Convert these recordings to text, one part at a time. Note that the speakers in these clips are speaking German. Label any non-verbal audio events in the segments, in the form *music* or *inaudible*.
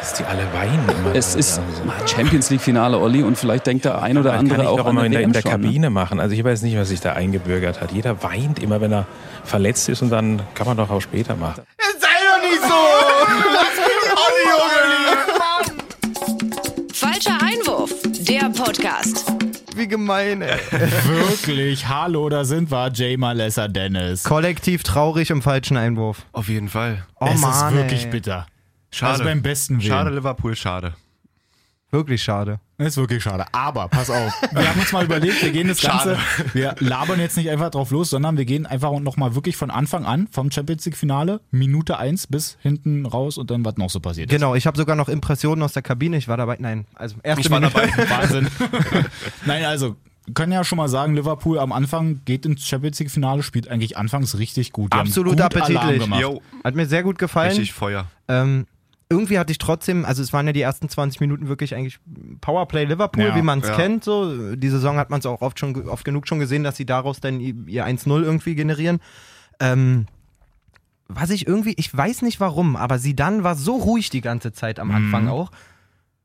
Dass die alle weinen immer. Es ist Also, Champions League-Finale, Olli, und vielleicht denkt der ein oder das andere kann ich auch immer in der, in der ne? Kabine machen. Also ich weiß nicht, was sich da eingebürgert hat. Jeder weint immer, wenn er verletzt ist und dann kann man doch auch später machen. Sei doch nicht so! Lass mich Falscher Einwurf, der Podcast. Wie gemein, ey. *laughs* Wirklich, hallo, da sind wir, Jay Malessa Dennis. Kollektiv traurig im falschen Einwurf. Auf jeden Fall. Oh es Mann, ist wirklich ey. bitter. Schade. Also beim besten Willen. Schade, Liverpool, schade. Wirklich schade. Ist wirklich schade. Aber pass auf, *laughs* wir haben uns mal überlegt, wir gehen das Ganze, wir labern jetzt nicht einfach drauf los, sondern wir gehen einfach nochmal wirklich von Anfang an, vom Champions League Finale, Minute 1 bis hinten raus und dann was noch so passiert ist. Genau, ich habe sogar noch Impressionen aus der Kabine. Ich war dabei. Nein, also erste Ich war Minute. dabei. *laughs* Wahnsinn. *laughs* Nein, also, können ja schon mal sagen, Liverpool am Anfang geht ins Champions League Finale, spielt eigentlich anfangs richtig gut. Die haben Absolut gut appetitlich. Alarm gemacht. Jo, Hat mir sehr gut gefallen. richtig Feuer. Ähm, irgendwie hatte ich trotzdem, also es waren ja die ersten 20 Minuten wirklich eigentlich Powerplay Liverpool, Ja, wie man es ja. kennt. So. Die Saison hat man es auch oft schon oft genug schon gesehen, dass sie daraus dann ihr 1-0 irgendwie generieren. Ähm, was ich irgendwie, ich weiß nicht warum, aber sie dann war so ruhig die ganze Zeit am Anfang auch.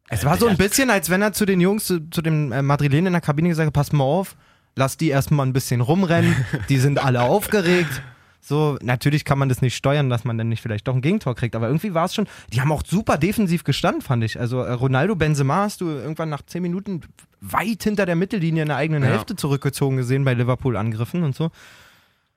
Es war so ein bisschen, als wenn er zu den Jungs, zu, zu dem äh, Madrilen in der Kabine gesagt hat, pass mal auf, lass die erstmal ein bisschen rumrennen, die sind alle aufgeregt. So, natürlich kann man das nicht steuern, dass man dann nicht vielleicht doch ein Gegentor kriegt, aber irgendwie war es schon, die haben auch super defensiv gestanden, fand ich. Also äh, Ronaldo Benzema hast du irgendwann nach 10 Minuten weit hinter der Mittellinie in der eigenen Ja. Hälfte zurückgezogen gesehen bei Liverpool-Angriffen und so.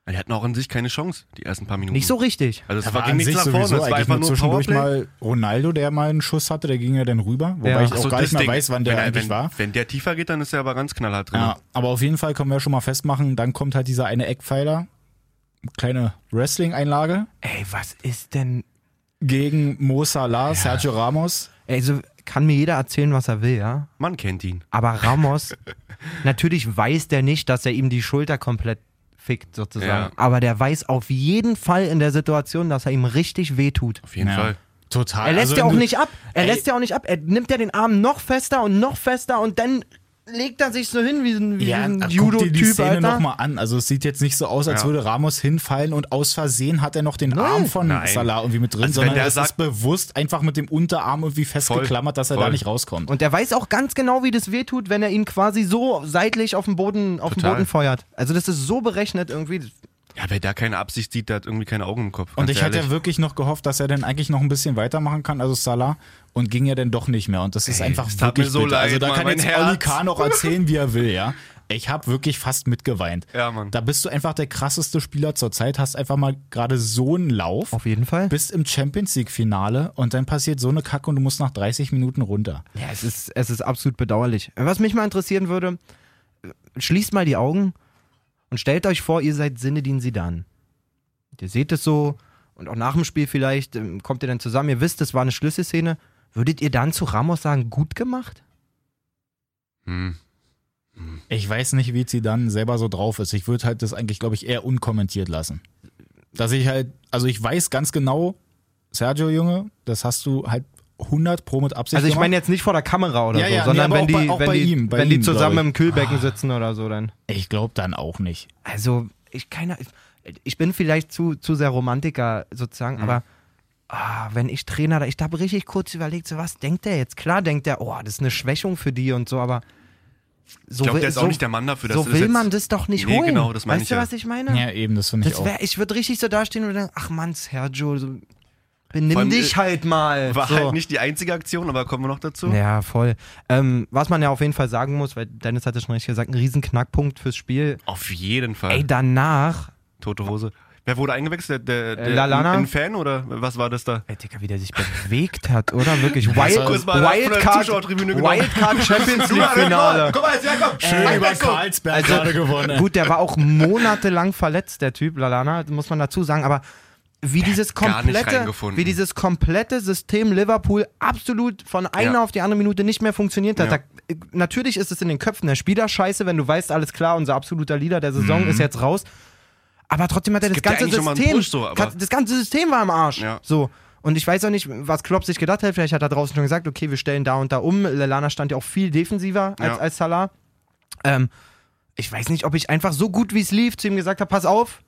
Die hatten auch an sich keine Chance, die ersten paar Minuten. Nicht so richtig. Also es Da war war ging nichts nach vorne, es war eigentlich einfach nur zwischendurch Powerplay. mal Ronaldo, der mal einen Schuss hatte, der ging ja dann rüber, wobei Ja. ich auch so, gar nicht mehr Ding. weiß, wann der wenn, eigentlich wenn, war. Wenn der tiefer geht, dann ist er aber ganz knallhart drin. Ja, aber auf jeden Fall können wir schon mal festmachen, dann kommt halt dieser eine Eckpfeiler, kleine Wrestling-Einlage Ey, was ist denn. gegen Mo Salah, Sergio Ramos. Also kann mir jeder erzählen, was er will, ja? Man kennt ihn. Aber Ramos, *laughs* natürlich weiß der nicht, dass er ihm die Schulter komplett fickt, sozusagen. Ja. Aber der weiß auf jeden Fall in der Situation, dass er ihm richtig wehtut. Auf jeden Ja. Fall. Total. Er lässt Also ja auch nicht ab. Er Ey. lässt ja auch nicht ab. Er nimmt ja den Arm noch fester und noch fester und dann legt er sich so hin wie ein, wie Ja, ein guck dir die Judo-Typ, Szene nochmal an. Also es sieht jetzt nicht so aus, als Ja. würde Ramos hinfallen und aus Versehen hat er noch den Arm von Nein. Salah irgendwie mit drin, Also sondern der es sagt- ist bewusst einfach mit dem Unterarm irgendwie festgeklammert, dass er da voll. nicht rauskommt. Und er weiß auch ganz genau, wie das wehtut, wenn er ihn quasi so seitlich auf den Boden, auf den. Boden feuert. Also das ist so berechnet irgendwie. Ja, wer da keine Absicht sieht, der hat irgendwie keine Augen im Kopf. Und ich hatte ehrlich. ja wirklich noch gehofft, dass er dann eigentlich noch ein bisschen weitermachen kann, also Salah, und ging ja dann doch nicht mehr. Und das ist Ey, einfach tat wirklich mir so bitter. Also leid, da Mann, kann jetzt Herz. Oli Kahn noch erzählen, wie er will, ja. Ich habe wirklich fast mitgeweint. Ja, Mann. Da bist du einfach der krasseste Spieler zur Zeit, hast einfach mal gerade so einen Lauf. Auf jeden Fall. bist im Champions League Finale und dann passiert so eine Kacke und du musst nach 30 Minuten runter. Ja, es ist, es ist absolut bedauerlich. Was mich mal interessieren würde, schließt mal die Augen und stellt euch vor, ihr seid Sinedin Sidan. Ihr seht es so und auch nach dem Spiel vielleicht ähm, kommt ihr dann zusammen, ihr wisst, es war eine Schlüsselszene. Würdet ihr dann zu Ramos sagen, gut gemacht? Hm. Ich weiß nicht, wie sie dann selber so drauf ist. Ich würde halt das eigentlich, glaube ich, eher unkommentiert lassen. Dass ich halt, also ich weiß ganz genau, Sergio Junge, das hast du halt 100 pro mit Absicht Also ich meine jetzt nicht vor der Kamera oder Ja, so, ja, nee, sondern aber wenn die, bei- wenn bei die, ihm, bei wenn die ihm, zusammen im Kühlbecken sitzen oder so dann. ich glaube dann auch nicht. Also, ich keine ich bin vielleicht zu, zu sehr Romantiker sozusagen, Mhm. aber ah, wenn ich Trainer, da- ich habe richtig kurz überlegt, so was denkt der jetzt? Klar denkt der, oh, das ist eine Schwächung für die und so, aber so Ich glaube, will- der ist so, auch nicht der Mann dafür. Dass so du will jetzt, man das doch nicht Nee, holen. genau, das meine weißt ich du, ja. was ich meine? Ja, eben, das finde ich das auch. wär, ich würde richtig so dastehen und denken, ach Mann, Sergio, so, benimm allem, dich äh, halt mal. War so. halt nicht die einzige Aktion, aber kommen wir noch dazu. Ja, voll. Ähm, was man ja auf jeden Fall sagen muss, weil Dennis hat ja schon richtig gesagt, ein riesen Knackpunkt fürs Spiel. Auf jeden Fall. Ey, danach Tote Hose. Wer wurde eingewechselt? Der, der, Äh, Lallana? Ein, Fan oder was war das da? Ey, Digga, wie der sich bewegt hat, oder? Wirklich. Wild, der Wildcard. Wildcard *laughs* Champions League Finale. Guck mal, jetzt herkommen. Schön über Karlsberg Also, gerade gewonnen. Gut, der war auch monatelang verletzt, der Typ, Lalana, muss man dazu sagen, aber wie dieses komplette, wie dieses komplette System Liverpool absolut von einer Ja. auf die andere Minute nicht mehr funktioniert hat. Ja. Da, natürlich ist es in den Köpfen der Spieler scheiße, wenn du weißt, alles klar, unser absoluter Leader der Saison ist jetzt raus. Aber trotzdem hat er das ja ganze System, Push so, das ganze System war im Arsch. So. Und ich weiß auch nicht, was Klopp sich gedacht hat. Vielleicht hat er draußen schon gesagt, okay, wir stellen da und da um. Lallana stand ja auch viel defensiver als, als Salah. Ähm, ich weiß nicht, ob ich einfach so gut wie es lief zu ihm gesagt habe, pass auf,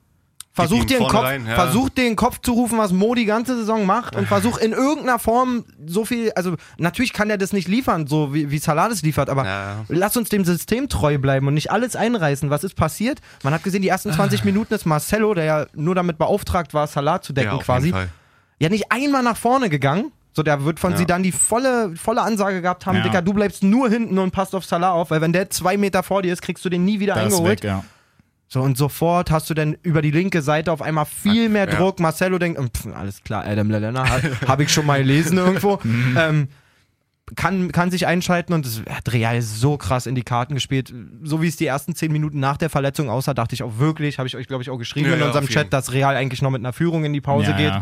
Versuch dir den Kopf, rein, ja. versuch den Kopf zu rufen, was Mo die ganze Saison macht und *laughs* versuch in irgendeiner Form so viel, also natürlich kann er das nicht liefern, so wie, wie Salah das liefert, aber Ja. lass uns dem System treu bleiben und nicht alles einreißen. Was ist passiert? Man hat gesehen, die ersten Ah. *sighs* 20 Minuten ist Marcelo, der ja nur damit beauftragt war, Salah zu decken Ja, auf quasi, jeden Fall. ja nicht einmal nach vorne gegangen. So, der wird von Ja. sie dann die volle, volle Ansage gehabt haben, Ja. Dicker, du bleibst nur hinten und passt auf Salah auf, weil wenn der zwei Meter vor dir ist, kriegst du den nie wieder Da ist eingeholt. weg, ja. So, und sofort hast du dann über die linke Seite auf einmal viel mehr Ja. Druck. Marcelo denkt, "Hm, pf, alles klar, Adam Lallana, ha, habe ich schon mal gelesen irgendwo. *laughs* ähm, kann, kann sich einschalten und es hat Real so krass in die Karten gespielt. So wie es die ersten zehn Minuten nach der Verletzung aussah, dachte ich auch wirklich, habe ich euch, glaube ich, auch geschrieben Ja, in unserem. Chat, dass Real eigentlich noch mit einer Führung in die Pause ja, geht.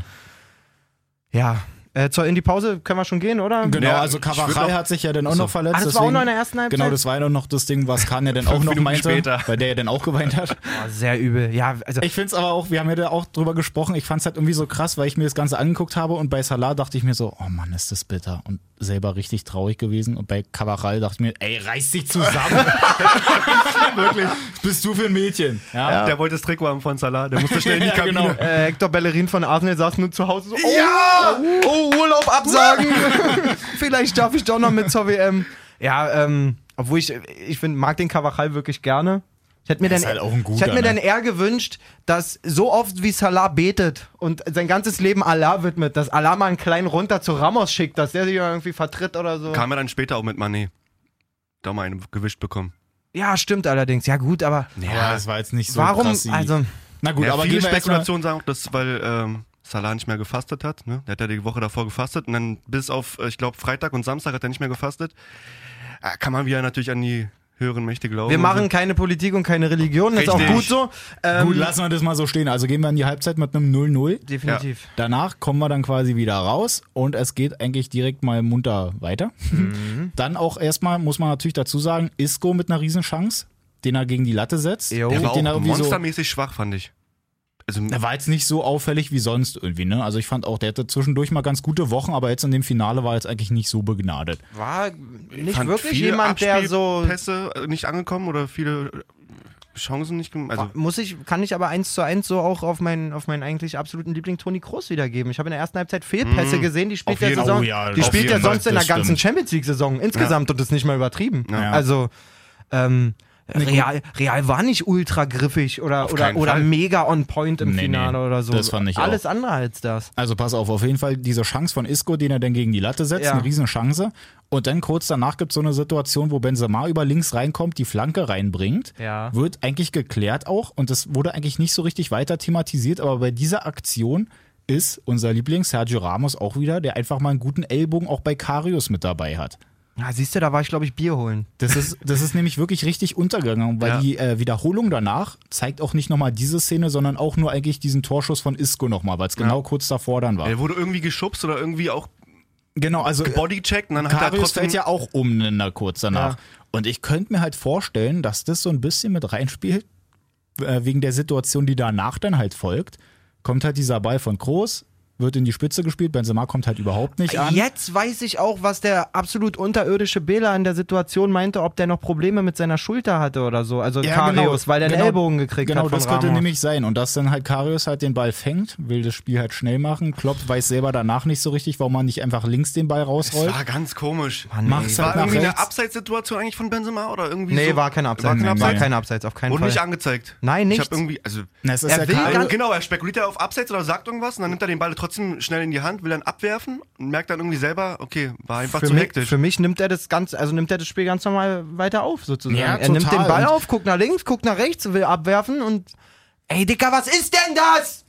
Ja. Ja. Äh, zur, in die Pause können wir schon gehen, oder? Genau, Ja, also noch- hat sich ja dann auch noch verletzt. Ah, das war auch noch in der ersten Halbzeit? Genau, das war ja noch das Ding, was Kahn ja dann auch noch Minuten meinte, später. weil der ja dann auch geweint hat. *laughs* Oh, sehr übel. Ja, also Ich finde es aber auch, wir haben ja da auch drüber gesprochen, ich fand es halt irgendwie so krass, weil ich mir das Ganze angeguckt habe und bei Salah dachte ich mir so, oh Mann, ist das bitter und selber richtig traurig gewesen und bei Carvajal dachte ich mir, ey, reiß dich zusammen. *laughs* *laughs* Wirklich, bist du für ein Mädchen? Ja, Der wollte das Trikot haben von Salah, der musste schnell in die Ja, Kabine. genau. Äh, Hector Bellerin von Arsenal saß nur zu Hause so, oh, ja! oh Urlaub absagen. *laughs* Vielleicht darf ich doch noch mit zur WM. Ja, ähm, obwohl ich, ich find, mag den Carvajal wirklich gerne. Ich hätte mir, dann, ist halt auch ein guter, ich hätte mir ne? dann eher gewünscht, dass so oft wie Salah betet und sein ganzes Leben Allah widmet, dass Allah mal einen kleinen runter zu Ramos schickt, dass der sich irgendwie vertritt oder so. Kam er dann später auch mit Mané. Da mal einen gewischt bekommen. Ja, stimmt allerdings. Ja gut, aber ja, das war jetzt nicht so warum, krass. wie- also, Na gut, ja, aber viele Spekulationen sagen auch, dass weil ähm, Salah nicht mehr gefastet hat. Ne? Der hat ja die Woche davor gefastet und dann bis auf, äh, ich glaube, Freitag und Samstag hat er nicht mehr gefastet. Äh, kann man wieder natürlich an die höheren Mächte glauben. wir machen keine Politik und keine Religion, das ist auch gut so. Ähm, Gut, lassen wir das mal so stehen. Also gehen wir in die Halbzeit mit einem 0-0. definitiv. Danach kommen wir dann quasi wieder raus und es geht eigentlich direkt mal munter weiter. Mhm. *laughs* Dann auch erstmal, muss man natürlich dazu sagen, Isco mit einer Riesenchance, den er gegen die Latte setzt. Jo. Der Den war er auch irgendwie so, monstermäßig schwach, fand ich. Also, er war jetzt nicht so auffällig wie sonst irgendwie, ne? Also ich fand auch, der hatte zwischendurch mal ganz gute Wochen, aber jetzt in dem Finale war er jetzt eigentlich nicht so begnadet. War nicht fand wirklich viele jemand, der so. Abspielpässe äh, nicht angekommen oder viele äh, Chancen nicht gemacht. Also, Muss ich, kann ich aber eins zu eins so auch auf meinen, auf meinen eigentlich absoluten Liebling Toni Kroos wiedergeben. Ich habe in der ersten Halbzeit Fehlpässe gesehen, die spielt der Saison, Oh ja, die spielt ja Fall, sonst in der ganzen stimmt. Champions League Saison insgesamt und das ist nicht mal übertrieben. Ja. Also ähm, Real, Real war nicht ultra griffig oder, oder, oder Fall. mega on point im Nee, Finale nee, oder so. das fand ich auch. Alles andere als das. Also pass auf, auf jeden Fall diese Chance von Isco, den er dann gegen die Latte setzt, Ja. eine Riesenchance. Und dann kurz danach gibt es so eine Situation, wo Benzema über links reinkommt, die Flanke reinbringt. Ja. Wird eigentlich geklärt auch und das wurde eigentlich nicht so richtig weiter thematisiert, aber bei dieser Aktion ist unser Liebling Sergio Ramos auch wieder, der einfach mal einen guten Ellbogen auch bei Karius mit dabei hat. Ja, siehst du, da war ich, glaube ich, Bier holen. Das ist, das ist nämlich wirklich richtig untergegangen, weil Ja. die äh, Wiederholung danach zeigt auch nicht nochmal diese Szene, sondern auch nur eigentlich diesen Torschuss von Isco nochmal, weil es genau kurz davor dann war. er wurde irgendwie geschubst oder irgendwie auch Genau, also bodycheckt und dann hat er Karius trotzdem. fällt ja auch um na, kurz danach. Ja. Und ich könnte mir halt vorstellen, dass das so ein bisschen mit reinspielt, äh, wegen der Situation, die danach dann halt folgt. Kommt halt dieser Ball von Kroos, wird in die Spitze gespielt, Benzema kommt halt überhaupt nicht an. Jetzt weiß ich auch, was der absolut unterirdische Bela in der Situation meinte, ob der noch Probleme mit seiner Schulter hatte oder so. Also Ja, Karius, genau. weil der einen Genau. Ellbogen gekriegt Genau, hat von das könnte Ramos. nämlich sein. Und dass dann halt Karius halt den Ball fängt, will das Spiel halt schnell machen. Klopp weiß selber danach nicht so richtig, warum man nicht einfach links den Ball das rausrollt. war ganz komisch. Mach's war halt irgendwie eine rechts. Abseitssituation eigentlich von Benzema oder irgendwie Nee, so? war kein Abseits. War kein War Abseits? kein Abseits, auf keinen Wurde Fall. nicht angezeigt. Nein, Ich nichts. habe irgendwie, also Na, es ist Er ja will ganz- genau, er spekuliert ja auf Abseits oder sagt irgendwas und dann nimmt er den Ball trotzdem schnell in die Hand, will dann abwerfen und merkt dann irgendwie selber, okay, war einfach für zu mich, hektisch. für mich nimmt er das ganz, also nimmt er das Spiel ganz normal weiter auf, sozusagen. Ja, er nimmt den Ball Und- auf, guckt nach links, guckt nach rechts, will abwerfen und ey Dicker, was ist denn das?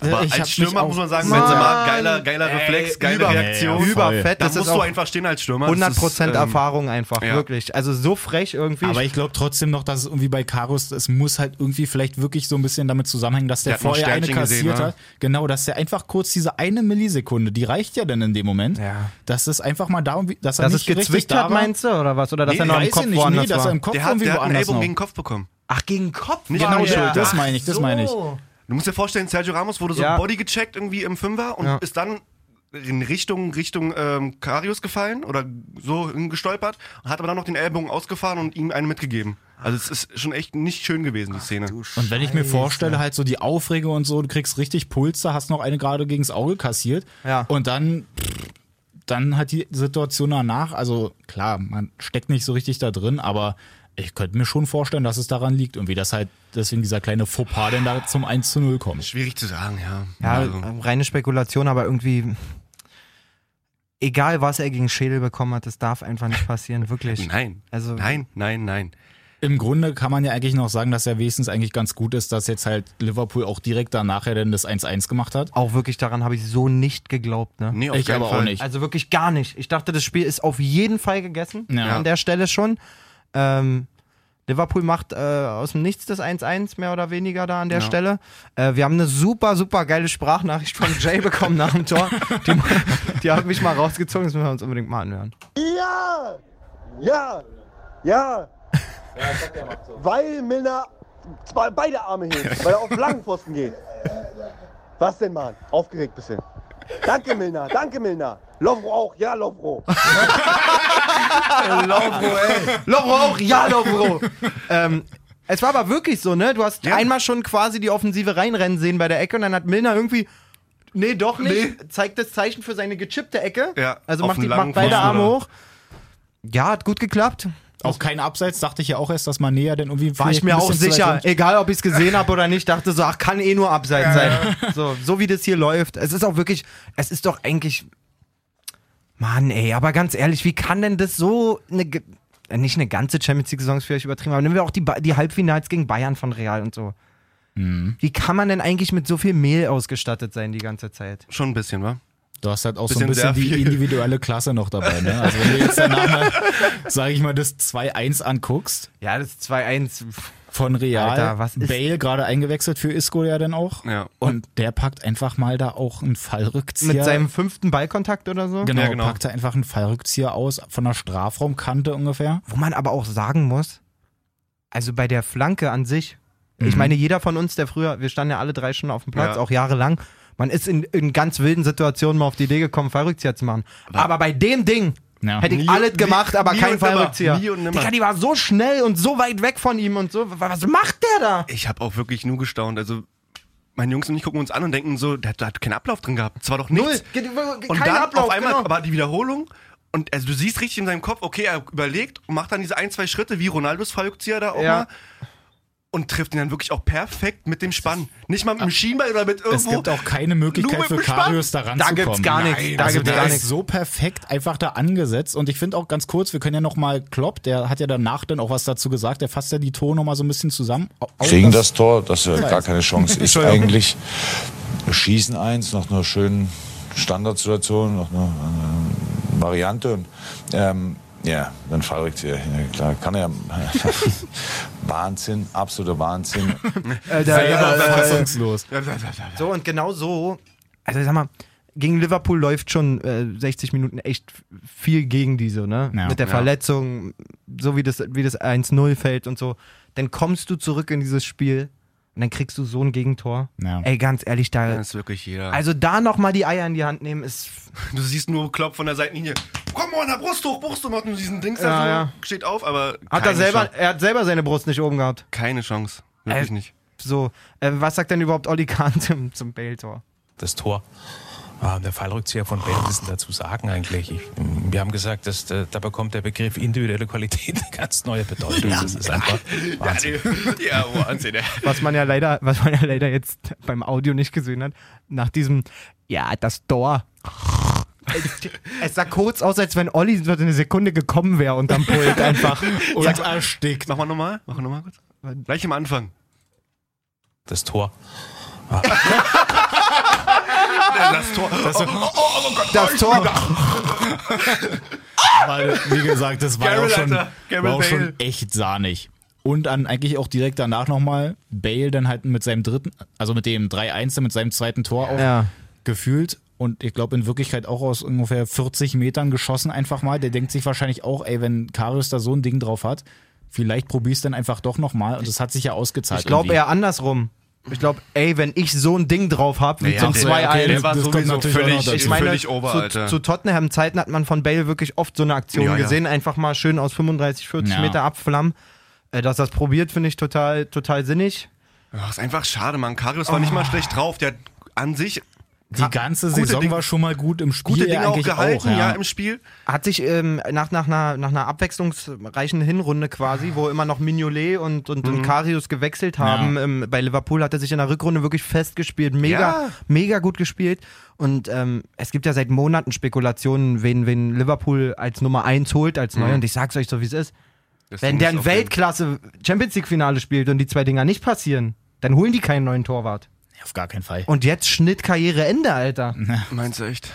Aber ich hab als Stürmer muss man sagen. Benzema, geiler, geiler Reflex, geile über- Reaktion. Ja. Überfett, da das musst ist du einfach stehen als Stürmer. Das 100% ist, ähm, Erfahrung einfach, ja. wirklich. Also so frech irgendwie. Aber ich glaube trotzdem noch, dass es irgendwie bei Karus, es muss halt irgendwie vielleicht wirklich so ein bisschen damit zusammenhängen, dass der, Der vorher eine kassiert gesehen, ne? hat. Genau, dass der einfach kurz diese eine Millisekunde, die reicht ja dann in dem Moment, Ja. dass es einfach mal da, dass er dass nicht es richtig gezwickt da hat, war. meinst du, oder was? Oder dass Nee, er noch im Kopf ich nicht, nee, woanders dass er war? im Kopf Der hat, irgendwie der hat einen woanders Ellbogen gegen den Kopf bekommen. Ach, gegen Kopf Nicht genau. Das meine ich, das meine ich. Du musst dir vorstellen, Sergio Ramos wurde so Ja. Body gecheckt irgendwie im Fünfer und Ja. ist dann in Richtung Richtung ähm, Karius gefallen oder so gestolpert und hat aber dann noch den Ellbogen ausgefahren und ihm einen mitgegeben. Also es ist schon echt nicht schön gewesen, die Szene. Und wenn ich mir vorstelle, halt so die Aufregung und so, du kriegst richtig Puls, da hast noch eine gerade gegens Auge kassiert. Ja. Und dann, dann hat die Situation danach, also klar, man steckt nicht so richtig da drin, aber ich könnte mir schon vorstellen, dass es daran liegt und wie das halt, deswegen dieser kleine Fauxpas denn da zum 1 zu 0 kommt. Schwierig zu sagen, ja. Ja, Also, reine Spekulation, aber irgendwie. Egal, was er gegen Schädel bekommen hat, das darf einfach nicht passieren, wirklich. *laughs* nein, Also- nein, nein, nein. Im Grunde kann man ja eigentlich noch sagen, dass er wenigstens eigentlich ganz gut ist, dass jetzt halt Liverpool auch direkt danach ja dann das 1-1 gemacht hat. Auch wirklich daran habe ich so nicht geglaubt, ne? Nee, auf Ich aber auch Fall. nicht. Also wirklich gar nicht. Ich dachte, das Spiel ist auf jeden Fall gegessen. Ja. An der Stelle schon. Ähm, Liverpool macht äh, aus dem Nichts das 1-1 mehr oder weniger da an der Ja. Stelle. Äh, wir haben eine super, super geile Sprachnachricht von Jay *laughs* bekommen nach dem Tor. Die, die hat mich mal rausgezogen, das müssen wir uns unbedingt mal anhören. Ja! Ja! Ja! Weil Milner zwei, beide Arme hebt, weil er auf den langen Pfosten geht. Was denn, Mann? Aufgeregt bisschen. Danke, Milner, danke, Milner. Lovro auch, ja, Lovro. *laughs* Lovro, ey. Lovro auch, ja, Lovro. ähm, es war aber wirklich so, ne? Du hast Ja. einmal schon quasi die Offensive reinrennen sehen bei der Ecke und dann hat Milner irgendwie. Nee, doch nicht. Zeigt das Zeichen für seine gechippte Ecke. Ja, Also macht, die, macht beide Arme oder? hoch. Ja, hat gut geklappt. Auch kein Abseits, dachte ich ja auch erst, dass man näher denn irgendwie. War ich mir auch sicher. Egal, ob ich es gesehen habe oder nicht, dachte so, ach, kann eh nur Abseits sein. *laughs* So, so wie das hier läuft. Es ist auch wirklich, es ist doch eigentlich. Mann, ey, aber ganz ehrlich, wie kann denn das so eine. äh, Nicht eine ganze Champions League-Saison ist vielleicht übertrieben, aber nehmen wir auch die, Ba- die Halbfinals gegen Bayern von Real und so. Wie kann man denn eigentlich mit so viel Mehl ausgestattet sein die ganze Zeit? Schon ein bisschen, wa? Du hast halt auch so ein Bisschen bisschen die individuelle Klasse noch dabei. Ne? Also wenn du jetzt danach mal, *laughs* sag ich mal, das 2-1 anguckst Ja, das 2-1. von Real, Alter, was ist- Bale gerade eingewechselt für Isco ja dann auch. Ja. Und der packt einfach mal da auch einen Fallrückzieher. Mit seinem fünften Ballkontakt oder so? genau, Ja, genau. packt er einfach einen Fallrückzieher aus von der Strafraumkante ungefähr. Wo man aber auch sagen muss, also bei der Flanke an sich, ich Mhm. meine, jeder von uns, der früher, wir standen ja alle drei Stunden auf dem Platz, Ja. auch jahrelang, man ist in, in ganz wilden Situationen mal auf die Idee gekommen, Fallrückzieher zu machen. Aber, bei dem Ding Ja. hätte ich Nie- alles nie- gemacht, aber nie kein und. Fallrückzieher. Nie und. Digga, die war so schnell und so weit weg von ihm und so. Was macht der da? Ich habe auch wirklich nur gestaunt. Also meine Jungs und ich gucken uns an und denken so, der, hat- der hat keinen Ablauf drin gehabt. Es war doch nichts. Null. Und Kein dann Ablauf, auf einmal genau. aber die Wiederholung und also du siehst richtig in seinem Kopf, okay, er überlegt und macht dann diese ein, zwei Schritte wie Ronaldos Fallrückzieher da auch Ja. mal und trifft ihn dann wirklich auch perfekt mit dem Spann. Nicht mal mit dem Schienbein oder mit Es irgendwo. gibt auch keine Möglichkeit für. Karius da ranzukommen. gibt's gar nichts. Da also gibt's der gar ist nichts. so perfekt einfach da angesetzt und ich finde auch ganz kurz, wir können ja noch mal Klopp, der hat ja danach dann auch was dazu gesagt, der fasst ja die Ton noch mal so ein bisschen zusammen. Auch kriegen das- das Tor, das äh, gar keine Chance *laughs* ist eigentlich. Schießen eins, nach einer schönen Standardsituation, nach einer äh, Variante. Und, ähm, ja, dann verrückt hier. Ja, klar, kann er. *laughs* Wahnsinn, absoluter Wahnsinn. *laughs* Äh, der- selber äh, fassungslos. So und genau so, also ich sag mal, gegen Liverpool läuft schon äh, 60 Minuten echt viel gegen diese, ne? Ja. Mit der Ja. Verletzung, so wie das, wie das 1-0 fällt und so. Dann kommst du zurück in dieses Spiel und dann kriegst du so ein Gegentor. Ja. Ey, ganz ehrlich, da. Das ist wirklich jeder. Also da nochmal die Eier in die Hand nehmen, ist. *laughs* du siehst nur Klopp von der Seitenlinie. Komm mal, der Brust hoch, Brust hoch, macht nur diesen Dings Ja, da so, ja. steht auf, aber Hat er selber, Chance. er hat selber seine Brust nicht oben gehabt. Keine Chance. Wirklich Äh, nicht. So, äh, was sagt denn überhaupt Olli Kahn *laughs* zum, zum Bale-Tor? das Tor. Ah, der Fallrückzieher von Bale, was ist dazu sagen eigentlich? Ich, wir haben gesagt, dass, da, da bekommt der Begriff individuelle Qualität eine ganz neue Bedeutung. Das ist einfach Wahnsinn. Ja, Wahnsinn, ey. was man ja leider, was man ja leider jetzt beim Audio nicht gesehen hat, nach diesem, ja, das Tor. Es sah kurz aus, als wenn Olli so eine Sekunde gekommen wäre unterm Pult einfach. Und erstickt. Mach mal nochmal, mach nochmal kurz. Gleich am Anfang. Das Tor. *laughs* Das Tor. Das Tor. Weil, wie gesagt, das war auch schon, war auch schon echt sahnig. Und dann eigentlich auch direkt danach nochmal Bale dann halt mit seinem dritten, also mit dem 3-1, dann mit seinem zweiten Tor auch Ja. gefühlt. Und ich glaube in Wirklichkeit auch aus ungefähr 40 Metern geschossen einfach mal. Der denkt sich wahrscheinlich auch, ey, wenn Karius da so ein Ding drauf hat, vielleicht probier's dann einfach doch nochmal. Und das hat sich ja ausgezahlt. Ich glaube eher andersrum. Ich glaube, ey, wenn ich so ein Ding drauf habe, wie Ja, zum der- 2-1. okay, der war sowieso völlig, ich meine, völlig over, zu, Alter. zu Tottenham-Zeiten hat man von Bale wirklich oft so eine Aktion Ja, ja. gesehen, einfach mal schön aus 35, 40 Ja. Meter abflammen. Äh, dass das probiert, finde ich total, total sinnig. Ach, ist einfach schade, Mann. Karius war nicht mal schlecht drauf. Der hat an sich Die ganze Saison Dinge- war schon mal gut im Spiel. gute Dinge auch gehalten, auch, ja. im Spiel. Hat sich ähm, nach, nach, einer, nach einer abwechslungsreichen Hinrunde quasi, wo immer noch Mignolet und, und, Mhm. und Karius gewechselt haben, ähm, bei Liverpool hat er sich in der Rückrunde wirklich festgespielt. Mega, Ja. mega gut gespielt. Und ähm, es gibt ja seit Monaten Spekulationen, wen, wen Liverpool als Nummer 1 holt, als neu. Und ich sag's euch so, wie es ist. Das Wenn der ein Weltklasse Champions League-Finale spielt und die zwei Dinger nicht passieren, dann holen die keinen neuen Torwart. Auf gar keinen Fall. Und jetzt Schnitt Karriereende, Alter. Meinst du echt?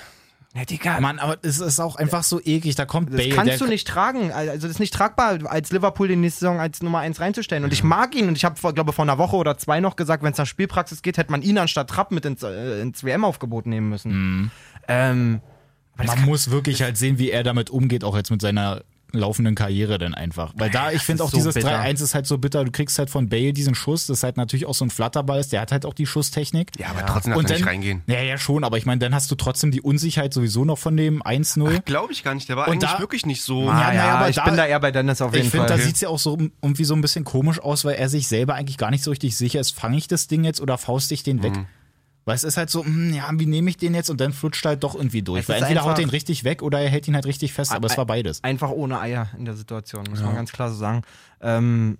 Ja, Digga, Mann, aber es ist auch einfach so eklig. Da kommt Das Bale. kannst der, du nicht tragen. Also das ist nicht tragbar, als Liverpool die nächste Saison als Nummer 1 reinzustellen. Und ich mag ihn und ich habe, glaube vor einer Woche oder zwei noch gesagt, wenn es nach Spielpraxis geht, hätte man ihn anstatt Trapp mit ins, äh, ins WM-Aufgebot nehmen müssen. Mhm. Ähm, das Man muss wirklich halt sehen, wie er damit umgeht, auch jetzt mit seiner laufenden Karriere dann einfach. Weil da, ich finde auch so dieses bitter. 3-1 ist halt so bitter. Du kriegst halt von Bale diesen Schuss, das ist halt natürlich auch so ein Flatterball ist. Der hat halt auch die Schusstechnik. Ja, aber trotzdem darf er nicht reingehen. Ja, ja, schon, aber ich meine, dann hast du trotzdem die Unsicherheit sowieso noch von dem 1-0. Glaube ich gar nicht. Der war Und eigentlich da- wirklich nicht so. ah, Ja, ja, naja, aber ich da- bin da eher bei Dennis auf jeden Ich finde, Fall. da sieht es ja auch so irgendwie so ein bisschen komisch aus, weil er sich selber eigentlich gar nicht so richtig sicher ist, fange ich das Ding jetzt oder faust ich den weg? Mhm. Weil es ist halt so, hm, ja, wie nehme ich den jetzt? Und dann flutscht er halt doch irgendwie durch. Es Weil entweder haut den richtig weg oder er hält ihn halt richtig fest, aber es war beides. Einfach ohne Eier in der Situation, muss man ganz klar so sagen. Ähm,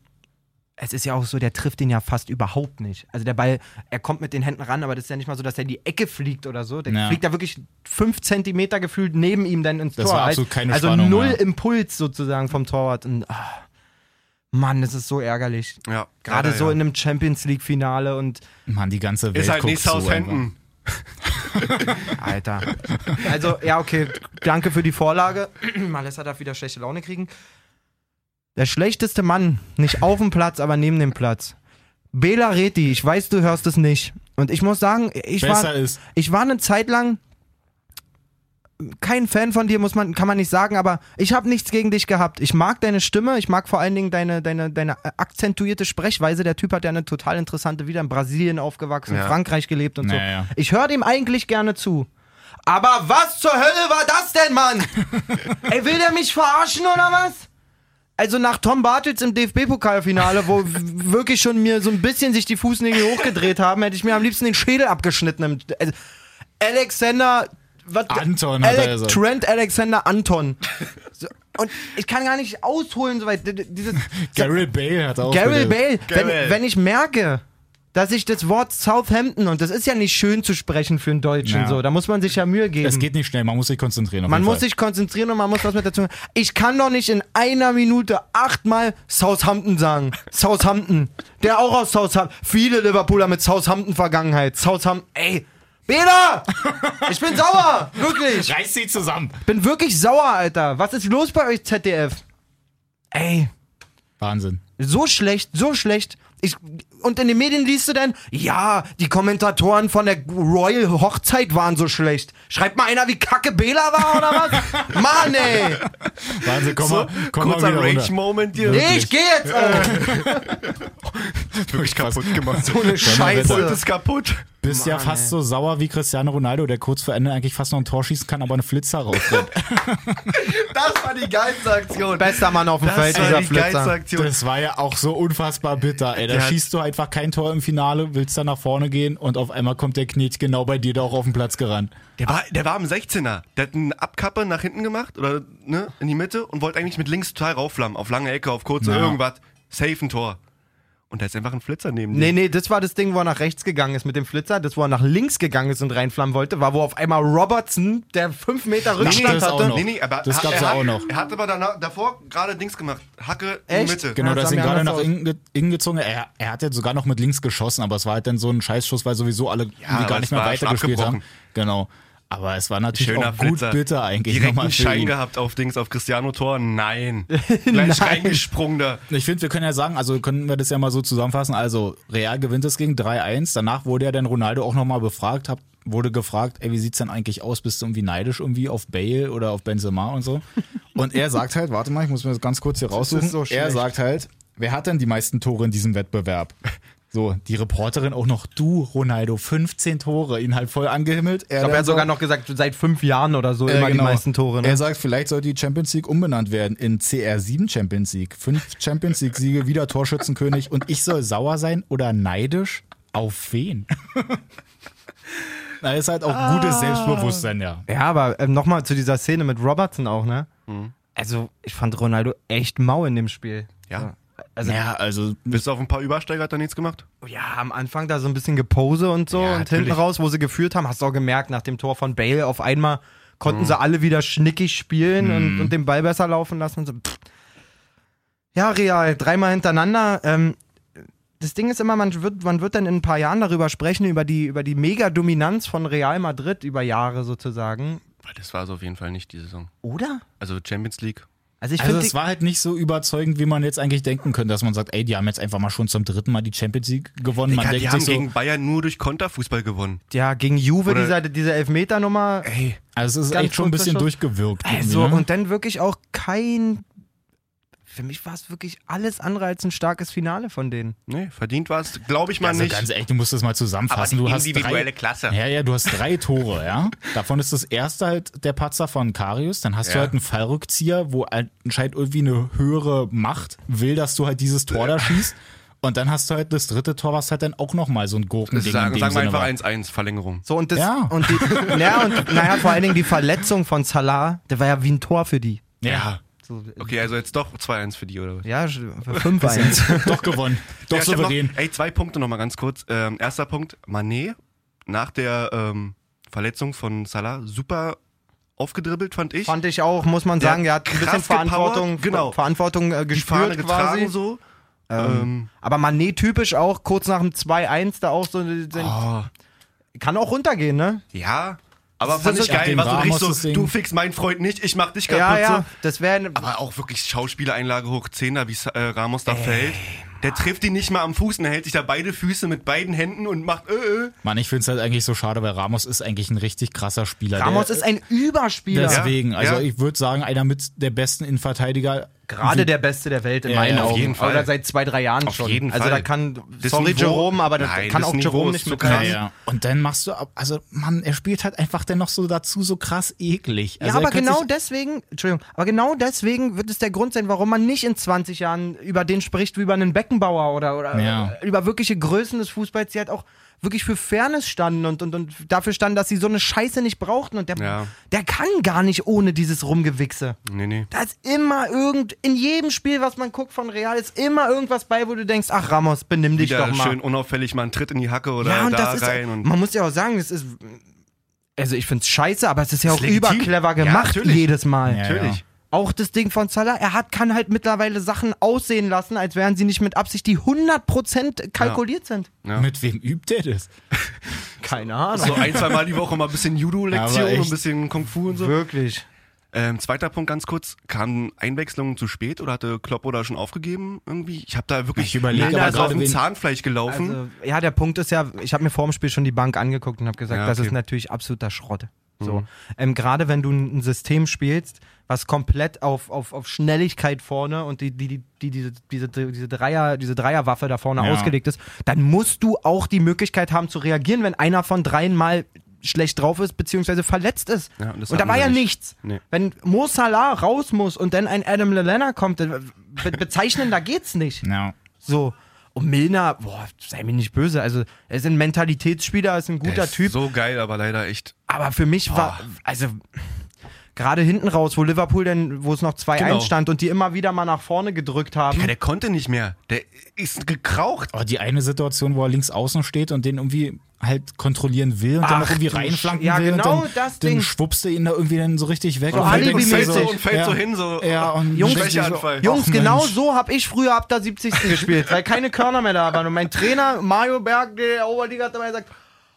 es ist ja auch so, der trifft den ja fast überhaupt nicht. Also der Ball, er kommt mit den Händen ran, aber das ist ja nicht mal so, dass er in die Ecke fliegt oder so. Der Ja. fliegt da wirklich fünf Zentimeter gefühlt neben ihm dann ins Das Tor. war absolut keine also Spannung, null ja. Impuls sozusagen vom Torwart. Und, ah, Mann, das ist so ärgerlich. Ja, Gerade leider, so ja. in einem Champions League-Finale und Mann, die ganze Welt Ist halt nicht Southampton. *laughs* Alter. Also, ja, okay. Danke für die Vorlage. *clears throat* Malessa darf wieder schlechte Laune kriegen. Der schlechteste Mann, nicht auf dem Platz, aber neben dem Platz. Bela Reti, ich weiß, du hörst es nicht. Und ich muss sagen, ich Besser war, ist. ich war eine Zeit lang kein Fan von dir, muss man, kann man nicht sagen, aber ich habe nichts gegen dich gehabt. Ich mag deine Stimme, ich mag vor allen Dingen deine, deine, deine akzentuierte Sprechweise. Der Typ hat ja eine total interessante, wieder in Brasilien aufgewachsen, in Ja. Frankreich gelebt und so. Ja, ja. Ich höre dem eigentlich gerne zu. Aber was zur Hölle war das denn, Mann? *laughs* Ey, will der mich verarschen oder was? Also nach Tom Bartels im DFB-Pokalfinale, wo wirklich schon mir so ein bisschen sich die Fußnägel hochgedreht haben, hätte ich mir am liebsten den Schädel abgeschnitten. Also, Alexander... Was, Anton hat er gesagt. Trent Alexander Anton. So, und ich kann gar nicht ausholen, soweit. Dieses, *laughs* Gareth Bale hat auch wieder- Bale, wenn, wenn ich merke, dass ich das Wort Southampton, und das ist ja nicht schön zu sprechen für einen Deutschen, Ja. so, da muss man sich ja Mühe geben. Es geht nicht schnell, man muss sich konzentrieren. auf man jeden muss Fall. sich konzentrieren und man muss was mit dazu. Ich kann doch nicht in einer Minute achtmal Southampton sagen. Southampton. Der auch aus Southampton. Viele Liverpooler mit Southampton-Vergangenheit. Southampton. Ey. Bela! Ich bin sauer! Wirklich! Reiß sie zusammen. Ich bin wirklich sauer, Alter. Was ist los bei euch, ZDF? Ey. Wahnsinn. So schlecht, so schlecht. Ich, und in den Medien liest du dann, ja, die Kommentatoren von der Royal Hochzeit waren so schlecht. Schreibt mal einer, wie kacke Bela war oder was? *laughs* Mann, ey. Wahnsinn, komm mal, komm mal Kurzer runter. Rage-Moment hier. Nee, ich geh jetzt, ey. *laughs* Wirklich kaputt gemacht. So eine Scheiße. Ist kaputt. Bist ja Mann, fast ey. so sauer wie Cristiano Ronaldo, der kurz vor Ende eigentlich fast noch ein Tor schießen kann, aber eine Flitzer rausrennt. *laughs* Das war die geilste Aktion. Bester Mann auf dem Das Feld, dieser die Flitzer. Aktion. Das war ja auch so unfassbar bitter, ey. Da Der schießt du einfach kein Tor im Finale, willst dann nach vorne gehen und auf einmal kommt der Kniet genau bei dir da auch auf den Platz gerannt. Der war, der war am 16er. Der hat eine Abkappe nach hinten gemacht oder ne, in die Mitte und wollte eigentlich mit links total raufflammen. Auf lange Ecke, auf kurze Ja. irgendwas. Safe ein Tor. Und da ist einfach ein Flitzer neben Nee, dir. nee, das war das Ding, wo er nach rechts gegangen ist mit dem Flitzer. Das, wo er nach links gegangen ist und reinflammen wollte, war, wo auf einmal Robertson, der fünf Meter Rückstand das auch hatte. noch. Nee, nee, aber Das gab's er ja hat, auch noch. Er hat aber danach, davor gerade Dings gemacht. Hacke in Echt? die Mitte. Genau, Ja, da das ist mir gerade nach innen, ge innen gezogen. Er, er hat jetzt sogar noch mit links geschossen, aber es war halt dann so ein Scheißschuss, weil sowieso alle aber gar nicht mehr weitergespielt haben. abgebrochen. Genau. Aber es war natürlich Schöner auch gut Flitzer. bitter eigentlich Direkt einen Schein gehabt auf Dings, auf Cristiano Tor. Nein. *laughs* Gleich Nein. reingesprungen da. Ich finde, wir können ja sagen, also können wir das ja mal so zusammenfassen. Also Real gewinnt es gegen 3-1. Danach wurde ja dann Ronaldo auch nochmal befragt, hab, wurde gefragt, ey, wie sieht's denn eigentlich aus? Bist du irgendwie neidisch irgendwie auf Bale oder auf Benzema und so? *laughs* Und er sagt halt, warte mal, ich muss mir das ganz kurz hier raussuchen. so er sagt halt, wer hat denn die meisten Tore in diesem Wettbewerb? *laughs* So, die Reporterin auch noch, du, Ronaldo, 15 Tore, ihn halt voll angehimmelt. Ich glaube, er hat so- sogar noch gesagt, seit fünf Jahren oder so Äh, immer genau. die meisten Tore. Ne? Er sagt, vielleicht sollte die Champions League umbenannt werden in CR7 Champions League. Fünf Champions League-Siege, *laughs* wieder Torschützenkönig. Und ich soll sauer sein oder neidisch? Auf wen? *laughs* Na, ist halt auch Ah. gutes Selbstbewusstsein, ja. Ja, aber ähm, nochmal zu dieser Szene mit Robertson auch, ne? Also, ich fand Ronaldo echt mau in dem Spiel. Ja. Also, ja. Ja, also Bis auf ein paar Übersteiger hat er nichts gemacht. am Anfang da so ein bisschen Gepose und so Ja, und hinten natürlich. raus, wo sie geführt haben, hast du auch gemerkt, nach dem Tor von Bale auf einmal konnten sie alle wieder schnickig spielen und, und den Ball besser laufen lassen. So. Ja, Real, dreimal hintereinander. Ähm, das Ding ist immer, man wird, man wird dann in ein paar Jahren darüber sprechen, über die, über die Mega-Dominanz von Real Madrid über Jahre sozusagen. Weil Das war es auf jeden Fall nicht die Saison. Oder? Also Champions League. Also ich Also finde, es war halt nicht so überzeugend, wie man jetzt eigentlich denken könnte, dass man sagt, ey, die haben jetzt einfach mal schon zum dritten Mal die Champions League gewonnen. Man Digga, die denkt haben sich so, gegen Bayern nur durch Konterfußball gewonnen. ja, gegen Juve, Oder- diese, diese Elfmeter-Nummer. Ey, also es ist echt schon ein bisschen durchgewirkt. Also, irgendwie, ne? und dann wirklich auch kein. Für mich war es wirklich alles andere als ein starkes Finale von denen. nee, verdient war es, glaube ich mal also nicht. ganz ehrlich, du musst das mal zusammenfassen. Aber die du hast individuelle drei, Klasse. Ja, ja, du hast drei *laughs* Tore, ja. Davon ist das erste halt der Patzer von Karius. Dann hast du Ja. halt einen Fallrückzieher, wo anscheinend irgendwie eine höhere Macht will, dass du halt dieses Tor da schießt. Und dann hast du halt das dritte Tor, was halt dann auch nochmal so ein Gurkending sagen sagen wir Sinne einfach war. 1-1, Verlängerung. So, und das. Ja. Und die, *laughs* ja, und naja, vor allen Dingen die Verletzung von Salah, der war ja wie ein Tor für die. Ja, So, Okay, also jetzt doch 2-1 für die, oder was? Ja, 5-1. *laughs* doch gewonnen. *laughs* Doch Ja, souverän. Noch, ey, zwei Punkte nochmal ganz kurz. Ähm, erster Punkt, Manet nach der ähm, Verletzung von Salah super aufgedribbelt, fand ich. Fand ich auch, muss man Der sagen, er hat ein bisschen Verantwortung, gepowert, genau. Verantwortung äh, gespürt quasi. getragen so. Ähm, Aber Manet typisch auch, kurz nach dem 2-1 da auch so. Sind, oh, Kann auch runtergehen, ne? ja, aber Das fand ist ich geil. War so richtig das so, Ding. du fix meinen Freund nicht, ich mach dich kaputt. Ja, ja. So. Das wäre. Aber auch wirklich Schauspielereinlage hoch 10er, wie äh, Ramos da fällt. Der trifft ihn nicht mal am Fuß und er hält sich da beide Füße mit beiden Händen und macht äh, äh. Mann, ich finde es halt eigentlich so schade, weil Ramos ist eigentlich ein richtig krasser Spieler. Ramos der, ist ein Überspieler. Deswegen, also ja. ich würde sagen, einer mit der besten Innenverteidiger. Gerade der Beste der Welt in Ja, meinen ja, auf Augen. jeden Fall. Oder seit zwei, drei Jahren Auf schon. jeden also Fall. da kann, Das sorry Niveau- Jerome, aber da Nein, kann auch Niveau Jerome nicht so mit krass. Ja. Und dann machst du, ab- also Mann, er spielt halt einfach dennoch so dazu so krass eklig. Also ja, er aber genau deswegen, Entschuldigung, aber genau deswegen wird es der Grund sein, warum man nicht in 20 Jahren über den spricht wie über einen Beckenbauer oder, oder Ja. über wirkliche Größen des Fußballs, die halt auch wirklich für Fairness standen und, und, und dafür standen, dass sie so eine Scheiße nicht brauchten. Und der, Ja. der kann gar nicht ohne dieses Rumgewichse. Nee, nee. Da ist immer irgend, in jedem Spiel, was man guckt von Real, ist immer irgendwas bei, wo du denkst, ach Ramos, benimm dich Wieder doch mal. schön unauffällig mal einen Tritt in die Hacke oder ja, und da das ist, rein. und man muss ja auch sagen, das ist, also ich find's scheiße, aber es ist ja auch legitim. überclever Ja, gemacht natürlich. jedes Mal. Ja, Natürlich. Ja. Auch das Ding von Salah, er hat, kann halt mittlerweile Sachen aussehen lassen, als wären sie nicht mit Absicht, die 100% kalkuliert sind. Ja. Mit wem übt er das? *laughs* Keine Ahnung. So ein, zwei Mal die Woche mal ein bisschen Judo-Lektion, echt. ein bisschen Kung Fu und so. Wirklich. Ähm, zweiter Punkt ganz kurz, kamen Einwechslungen zu spät oder hatte Klopp oder schon aufgegeben irgendwie? Ich habe da wirklich Ich überleg Nein, aber da ist auf dem Zahnfleisch gelaufen. Also, ja, der Punkt ist ja, ich habe mir vor dem Spiel schon die Bank angeguckt und habe gesagt, Ja, das okay. ist natürlich absoluter Schrott. So. Ähm, Gerade wenn du ein System spielst, was komplett auf, auf, auf Schnelligkeit vorne und die, die, die, die, diese, diese, diese, Dreier, diese Dreierwaffe da vorne Ja. ausgelegt ist, dann musst du auch die Möglichkeit haben zu reagieren, wenn einer von dreien mal schlecht drauf ist, beziehungsweise verletzt ist. Ja, und und da war ja nicht. nichts. Nee. Wenn Mo Salah raus muss und dann ein Adam Lallana kommt, be bezeichnen, da geht's nicht. Ja. So. Und Milner, boah, sei mir nicht böse. Also, er ist ein Mentalitätsspieler, ist ein guter ist Typ. So geil, aber leider echt. Aber für mich war, also, gerade hinten raus, wo Liverpool denn, wo es noch 2-1 Genau. stand und die immer wieder mal nach vorne gedrückt haben. Ja, der konnte nicht mehr. Der ist gekraucht. Aber die eine Situation, wo er links außen steht und den irgendwie halt kontrollieren will und dann Ach noch irgendwie reinflanken ja, will genau und dann, das dann Ding. schwuppst du ihn da irgendwie dann so richtig weg. So und fällt dann mäßig. so- und fällt so hin, so Ja, und Jungs, du so, Schwächeanfall. Jungs, ach, genau so habe ich früher ab der 70. gespielt, weil keine Körner mehr da waren. Und mein Trainer, Mario Berg, der Oberliga, hat immer gesagt,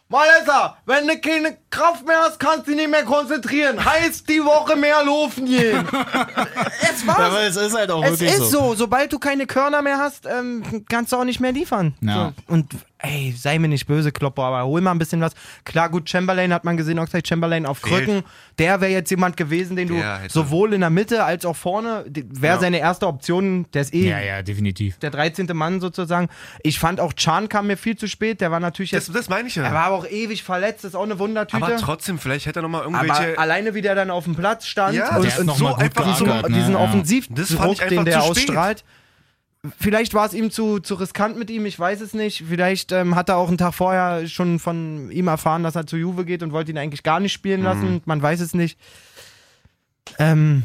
Malessa, wenn du keine Kraft mehr hast, kannst du dich nicht mehr konzentrieren. Heißt die Woche mehr laufen gehen. *laughs* es war's. aber es ist halt auch Es wirklich ist so. sobald du keine Körner mehr hast, ähm, kannst du auch nicht mehr liefern. Ja. So. Und ey, sei mir nicht böse, Kloppo, aber hol mal ein bisschen was. Klar, gut, Chamberlain hat man gesehen, Oxlade Chamberlain auf Fehlt. Krücken. Der wäre jetzt jemand gewesen, den du Der sowohl in der Mitte als auch vorne, wäre Ja. seine erste Option, der ist eh Ja, ja, definitiv. der 13. Mann sozusagen. Ich fand auch Chan kam mir viel zu spät, der war natürlich Das, jetzt, das meine ich ja. er war aber auch ewig verletzt, das ist auch eine Wundertüte. aber trotzdem, vielleicht hätte er nochmal Aber irgendwelche. alleine wie der dann auf dem Platz stand Ja, und, und noch so einfach diesen, geackert, ne? diesen. Das Offensivdruck, den der zu spät. ausstrahlt. Vielleicht war es ihm zu, zu riskant mit ihm, ich weiß es nicht. Vielleicht ähm, hat er auch einen Tag vorher schon von ihm erfahren, dass er zu Juve geht und wollte ihn eigentlich gar nicht spielen lassen. Man weiß es nicht. Ähm,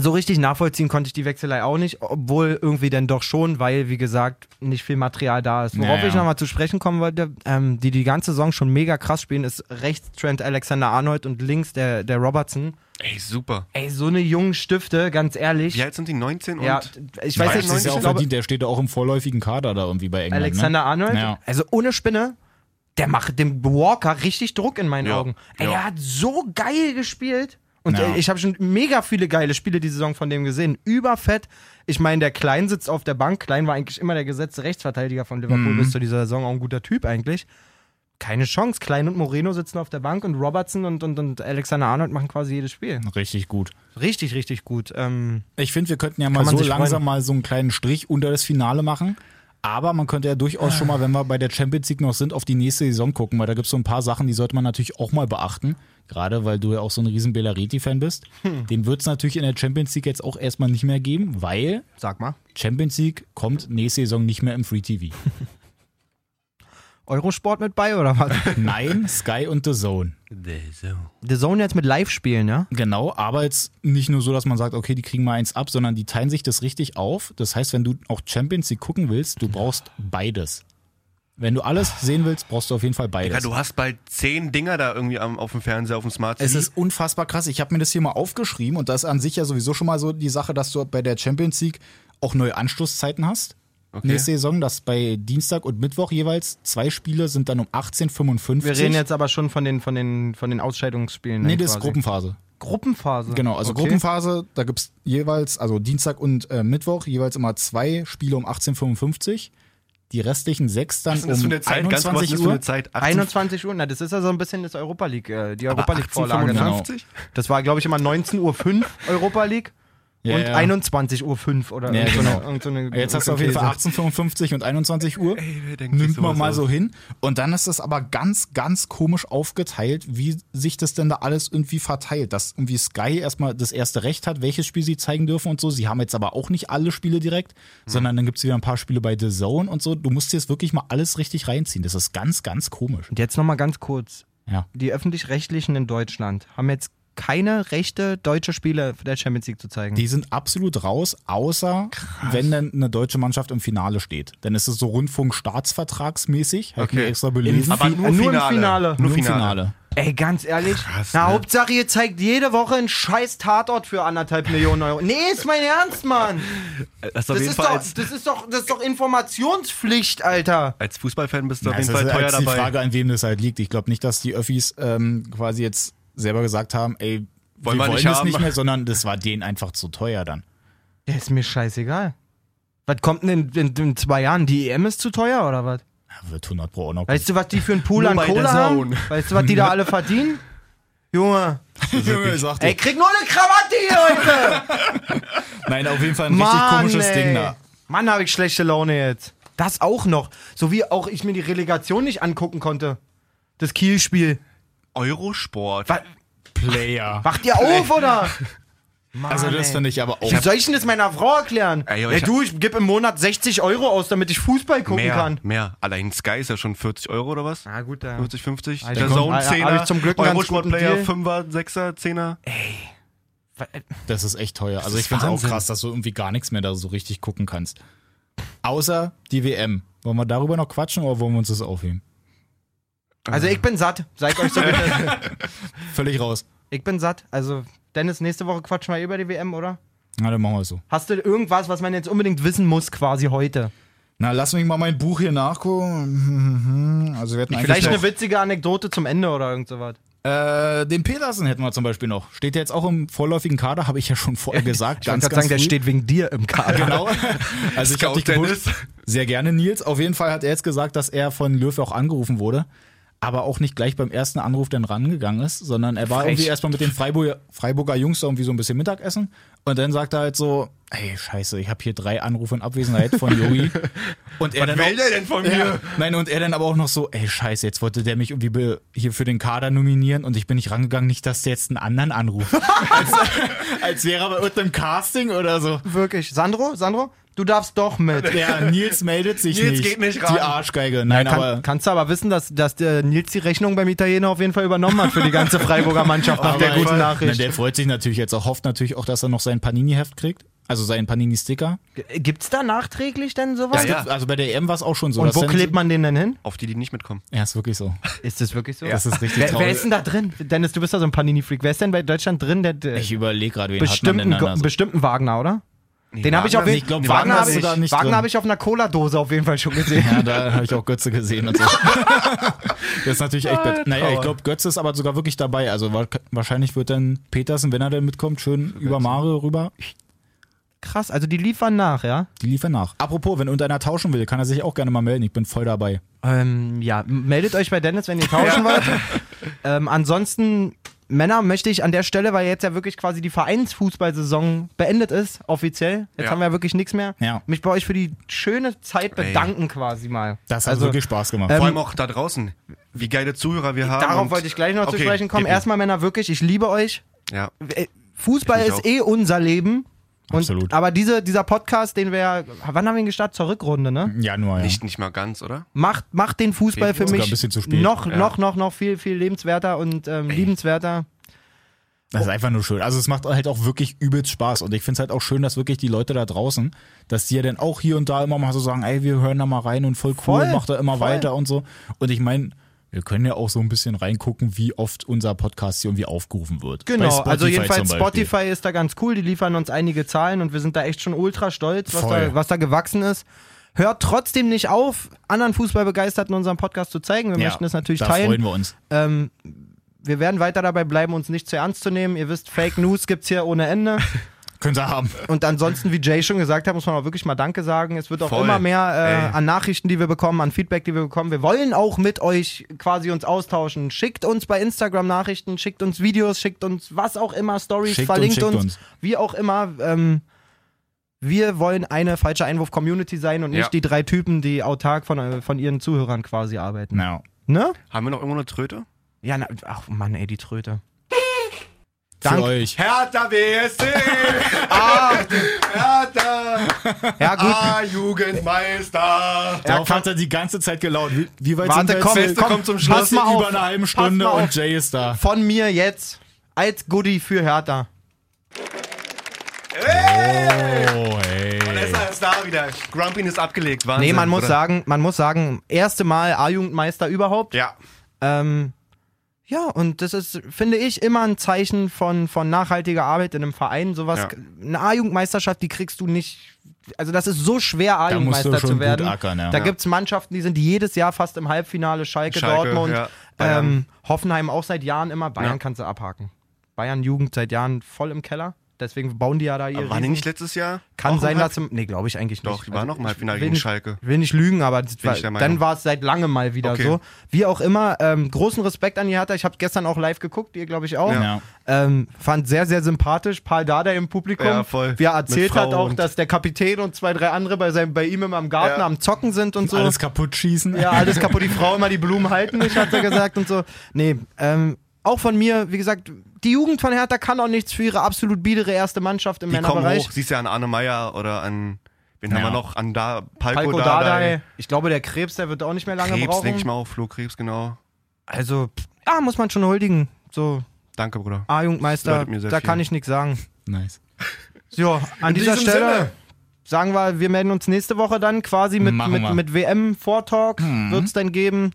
so richtig nachvollziehen konnte ich die Wechselei auch nicht, obwohl irgendwie dann doch schon, weil, wie gesagt, nicht viel Material da ist. Worauf Ja, ja. ich nochmal zu sprechen kommen wollte, ähm, die die ganze Saison schon mega krass spielen, ist rechts Trent Alexander-Arnold und links der, der Robertson. Ey, super. Ey, so eine jungen Stifte, ganz ehrlich. Wie alt sind die? 19 und. ja, ich weiß Weiß jetzt ist nicht, ja auch glaube, verdient, der steht ja auch im vorläufigen Kader da irgendwie bei England. Alexander ne? Arnold, Ja. also ohne Spinne, der macht dem Walker richtig Druck in meinen Ja, Augen. Ey, ja. er hat so geil gespielt. Und Ja. äh, ich habe schon mega viele geile Spiele die Saison von dem gesehen. Überfett. Ich meine, der Klein sitzt auf der Bank. Klein war eigentlich immer der gesetzte Rechtsverteidiger von Liverpool Mhm. bis zu dieser Saison. Auch ein guter Typ eigentlich. Keine Chance. Klein und Moreno sitzen auf der Bank und Robertson und, und, und Alexander Arnold machen quasi jedes Spiel. Richtig gut. Richtig, richtig gut. Ähm, Ich finde, wir könnten ja mal so langsam freuen. mal so einen kleinen Strich unter das Finale machen. Aber man könnte ja durchaus schon mal, wenn wir bei der Champions League noch sind, auf die nächste Saison gucken, weil da gibt es so ein paar Sachen, die sollte man natürlich auch mal beachten. Gerade weil du ja auch so ein riesen Bellariti-Fan bist. Den wird es natürlich in der Champions League jetzt auch erstmal nicht mehr geben, weil sag mal. Champions League kommt nächste Saison nicht mehr im Free TV. *laughs* Eurosport mit bei oder was? *laughs* Nein, Sky und The Zone. The Zone jetzt mit Live-Spielen, ja? Genau, aber jetzt nicht nur so, dass man sagt, okay, die kriegen mal eins ab, sondern die teilen sich das richtig auf. Das heißt, wenn du auch Champions League gucken willst, du brauchst beides. Wenn du alles sehen willst, brauchst du auf jeden Fall beides. Ja, du hast bald 10 Dinger da irgendwie am, auf dem Fernseher, auf dem Smart TV. es ist unfassbar krass. Ich habe mir das hier mal aufgeschrieben und das ist an sich ja sowieso schon mal so die Sache, dass du bei der Champions League auch neue Anschlusszeiten hast. Okay. Nächste Saison, dass bei Dienstag und Mittwoch jeweils zwei Spiele sind dann um 18.55 Wir reden jetzt aber schon von den, von den, von den Ausscheidungsspielen. Nee, das ist quasi. Gruppenphase. Gruppenphase. Genau, also Okay. Gruppenphase, da gibt es jeweils, also Dienstag und äh, Mittwoch, jeweils immer zwei Spiele um 18.55 Die restlichen sechs dann um eine Zeit? Ganz kurz, was 21 ist das für Uhr. eine Zeit? 18 21 Uhr, na, das ist ja so ein bisschen das Europa League, äh, die Europa aber League-Vorlage. Ne? 1855? Das war, glaube ich, immer 19.05 Uhr Europa League Ja, und ja. 21.05 Uhr oder Ja, so genau. eine, so eine Jetzt hast du auf jeden Fall Käse. 18.55 und 21 Uhr. Ey, Nimmt man mal aus? so hin. Und dann ist es aber ganz, ganz komisch aufgeteilt, wie sich das denn da alles irgendwie verteilt. Dass irgendwie Sky erstmal das erste Recht hat, welches Spiel sie zeigen dürfen und so. Sie haben jetzt aber auch nicht alle Spiele direkt, Hm. sondern dann gibt es wieder ein paar Spiele bei The Zone und so. Du musst dir jetzt wirklich mal alles richtig reinziehen. Das ist ganz, ganz komisch. Und jetzt nochmal ganz kurz. Ja. Die Öffentlich-Rechtlichen in Deutschland haben jetzt keine Rechte, deutsche Spiele der Champions League zu zeigen. Die sind absolut raus, außer wenn dann eine deutsche Mannschaft im Finale steht. Dann ist es so Rundfunk-Staatsvertragsmäßig, Okay. mir extra belesen. Aber nur, nur im Finale. Finale. Nur Nur im Finale. Finale. Ey, ganz ehrlich, Krass, na ne? Hauptsache ihr zeigt jede Woche einen scheiß Tatort für anderthalb Millionen Euro. Nee, ist mein Ernst, Mann. Das ist auf Das jeden ist, Fall doch, das, ist doch, das ist doch Informationspflicht, Alter. als Fußballfan bist du auf Das jeden ist Fall teuer halt die dabei. Frage, an wem das halt liegt. Ich glaube nicht, dass die Öffis ähm, quasi jetzt selber gesagt haben, ey, Wollen wir wir wollen nicht das haben. nicht mehr, sondern das war denen einfach zu teuer dann. Der ist mir scheißegal. Was kommt denn in, in, in zwei Jahren? Die EM ist zu teuer oder was? Ja, wird 100 pro auch noch. Weißt du, was die für einen Pool an Kohle der haben? Weißt du, was die da *laughs* alle verdienen? Junge, Junge, sagt ey, krieg nur eine Krawatte hier heute! *laughs* Nein, auf jeden Fall ein richtig Mann, komisches ey. Ding da. Mann, habe ich schlechte Laune jetzt. Das auch noch. So wie auch ich mir die Relegation nicht angucken konnte. Das Kiel-Spiel. Eurosport. Wa- Player. Wacht ihr auf, oder? Mann, Also das ey. finde ich aber auch. Wie soll ich denn das meiner Frau erklären? Ey, Ey, ich du, ich gebe im Monat 60 Euro aus, damit ich Fußball gucken mehr, kann. mehr. Allein Sky ist ja schon 40 Euro oder was? Na gut, da. 50, 50. Alter, der Zone Alter, 10er. hab ich zum Glück Eurosport Player Deal. 5er, 6er, 10er. Das ist echt teuer. Also ist ich finde es auch krass, dass du irgendwie gar nichts mehr da so richtig gucken kannst. Außer die WM. Wollen wir darüber noch quatschen oder wollen wir uns das aufheben? Also ich bin satt. Seid euch so *laughs* bitte. Völlig raus. Ich bin satt. Also, Dennis, nächste Woche quatschen wir über die WM, oder? Na, dann machen wir es so. Hast du irgendwas, was man jetzt unbedingt wissen muss, quasi heute? Na, lass mich mal mein Buch hier nachgucken. *laughs* Also wir hatten Vielleicht eine witzige Anekdote zum Ende oder irgend sowas. äh, den Petersen hätten wir zum Beispiel noch. Steht der jetzt auch im vorläufigen Kader, habe ich ja schon vorher *laughs* gesagt. Ich wollte gerade sagen, der früh. steht wegen dir im Kader. Genau. Also ich habe dich. Dennis. Sehr gerne, Nils. Auf jeden Fall hat er jetzt gesagt, dass er von Löw auch angerufen wurde, aber auch nicht gleich beim ersten Anruf dann rangegangen ist, sondern er war Frech. irgendwie erstmal mit den Freiburger, Freiburger Jungs da irgendwie so ein bisschen Mittagessen und dann sagt er halt so, ey, scheiße, ich habe hier drei Anrufe in Abwesenheit von Yogi. *laughs* Und er Was dann will auch, der denn von ja, mir? Nein, und er dann aber auch noch so, ey, scheiße, jetzt wollte der mich irgendwie hier für den Kader nominieren und ich bin nicht rangegangen, nicht, dass der jetzt einen anderen anruft. *laughs* als, als wäre er bei irgendeinem Casting oder so. Wirklich. Sandro, Sandro, du darfst doch mit. Ja, Nils meldet sich Nils nicht. geht nicht ran. Die Arschgeige. Nein, Kann, aber, kannst du aber wissen, dass, dass der Nils die Rechnung beim Italiener auf jeden Fall übernommen hat für die ganze Freiburger Mannschaft nach der guten Na, Nachricht. der freut sich natürlich jetzt auch, hofft natürlich auch, dass er noch sein Panini-Heft kriegt. Also seinen Panini-Sticker. Gibt's da nachträglich denn sowas? Ja, ja. Also bei der EM war es auch schon so. Und wo klebt man den denn hin? Auf die, die nicht mitkommen. Ja, ist wirklich so. Ist das wirklich so? Das ist richtig Wer, wer traurig. ist denn da drin? Dennis, du bist ja so ein Panini-Freak. Wer ist denn bei Deutschland drin? Der, der Ich überlege gerade, wen bestimmten, hat man denn Go- also? bestimmten Wagner, oder? Den habe ich auf jeden glaub, Wagner Wagner habe ich, nicht Wagner hab ich auf einer Cola-Dose auf jeden Fall schon *laughs* gesehen. Ja, da habe ich auch Götze gesehen und so. *laughs* das ist natürlich echt. bet- Naja, ich glaube, Götze ist aber sogar wirklich dabei. Also wa- wahrscheinlich wird dann Petersen, wenn er denn mitkommt, schön über Mario rüber. Krass, also die liefern nach, ja? Die liefern nach. Apropos, wenn irgendeiner tauschen will, kann er sich auch gerne mal melden. Ich bin voll dabei. Ähm, ja, meldet euch bei Dennis, wenn ihr tauschen wollt. Ähm, ansonsten, Männer, möchte ich an der Stelle, weil jetzt ja wirklich quasi die Vereinsfußballsaison beendet ist, offiziell. Jetzt Ja. haben wir ja wirklich nichts mehr. Ja. Mich bei euch für die schöne Zeit bedanken quasi mal. Das hat Also, wirklich Spaß gemacht. Ähm, Vor allem auch da draußen. Wie geile Zuhörer wir haben. Darauf wollte ich gleich noch zu Okay, sprechen kommen. Erstmal, Männer, wirklich, ich liebe euch. Ja. Äh, Fußball ist eh unser Leben. Und, Absolut. Aber diese, dieser Podcast, den wir, ja- wann haben wir ihn gestartet? Zur Rückrunde, ne? Januar, ja. Nicht, nicht mal ganz, oder? Macht, macht den Fußball für mich ein bisschen zu spät. noch, Ja. noch, noch, noch viel, viel lebenswerter und ähm, liebenswerter. Das ist einfach nur schön. Also es macht halt auch wirklich übelst Spaß. Und ich finde es halt auch schön, dass wirklich die Leute da draußen, dass die ja dann auch hier und da immer mal so sagen, ey, wir hören da mal rein und voll cool, Voll, macht da immer voll. weiter und so. Und ich meine, wir können ja auch so ein bisschen reingucken, wie oft unser Podcast hier irgendwie aufgerufen wird. Genau, also jedenfalls. Spotify ist da ganz cool, die liefern uns einige Zahlen und wir sind da echt schon ultra stolz, was, da, was da gewachsen ist. Hört trotzdem nicht auf, anderen Fußballbegeisterten unseren Podcast zu zeigen. Wir Ja, möchten es natürlich da teilen. freuen wir uns. Ähm, wir werden weiter dabei bleiben, uns nicht zu ernst zu nehmen. Ihr wisst, Fake News gibt's hier ohne Ende. *laughs* Könnt ihr haben. Und ansonsten, wie Jay schon gesagt hat, muss man auch wirklich mal Danke sagen. Es wird auch Voll. immer mehr äh, an Nachrichten, die wir bekommen, an Feedback, die wir bekommen. Wir wollen auch mit euch quasi uns austauschen. Schickt uns bei Instagram Nachrichten, schickt uns Videos, schickt uns was auch immer, Stories, Schickt verlinkt uns, uns, wie auch immer. Ähm, wir wollen eine falsche Einwurf-Community sein und nicht Ja. die drei Typen, die autark von, äh, von ihren Zuhörern quasi arbeiten. Ja. Ne? Haben wir noch irgendwo eine Tröte? Ja, na, ach Mann, ey, die Tröte. Für Dank- euch. Hertha BSC! *laughs* ah, Hertha! Ja, gut. Ah, Jugendmeister! Darauf hat er die ganze Zeit gelaunt. Wie, wie weit Warte, sind wir jetzt? komm? Beste komm, kommt zum pass Schluss. mal auf. Über eine halbe Pass Stunde und Jay ist da. Von mir jetzt als Goodie für Hertha. Oh, hey. Vanessa ist da wieder. Grumpin ist abgelegt, Wahnsinn. Nee, man muss oder? sagen, man muss sagen, erste Mal A-Jugendmeister überhaupt. Ja. Ähm, ja, und das ist, finde ich, immer ein Zeichen von, von nachhaltiger Arbeit in einem Verein. Sowas, Ja. eine A-Jugendmeisterschaft, die kriegst du nicht. Also das ist so schwer, A-Jugendmeister zu gut werden. ackern, ja. Da Ja. gibt's Mannschaften, die sind jedes Jahr fast im Halbfinale. Schalke, Schalke, Dortmund, ja, ähm, Hoffenheim auch seit Jahren immer. Bayern Ja. kannst du abhaken. Bayern Jugend seit Jahren voll im Keller. Deswegen bauen die ja da ihre. Aber waren die nicht letztes Jahr? Kann auch sein, dass im, nee, glaube ich eigentlich nicht. Doch, die waren noch im Halbfinale will gegen nicht- Schalke. Ich will nicht lügen, aber war, ich dann war es seit langem mal wieder Okay. so. Wie auch immer, ähm, großen Respekt an die Hertha. Ich habe gestern auch live geguckt, ihr glaube ich auch. Ja. Ähm, fand sehr, sehr sympathisch. Paul Dada im Publikum. Ja, voll. Wie er erzählt hat auch, dass der Kapitän und zwei, drei andere bei, seinem, bei ihm immer im Garten Ja. am Zocken sind und so. Alles kaputt schießen. Ja, alles kaputt, die Frau immer die Blumen halten nicht, hat er gesagt und so. Nee, ähm, auch von mir, wie gesagt, die Jugend von Hertha kann auch nichts für ihre absolut biedere erste Mannschaft im Die kommen Männerbereich. hoch. Siehst ja an Arne Meyer oder an, wen haben Ja. wir noch? An da, Palko, Palko Dardai. Dardai. Ich glaube, der Krebs, der wird auch nicht mehr lange Krebs, brauchen. denke ich mal auch. Flo Krebs, genau. Also, ja, muss man schon huldigen. So, Danke, Bruder. Mir sehr da viel. kann ich nichts sagen. Nice. So, an dieser Stelle Sinne. sagen wir, wir melden uns nächste Woche dann quasi mit, Machen mit, wir. mit WM-Vortalk. Mhm. Wird es dann geben.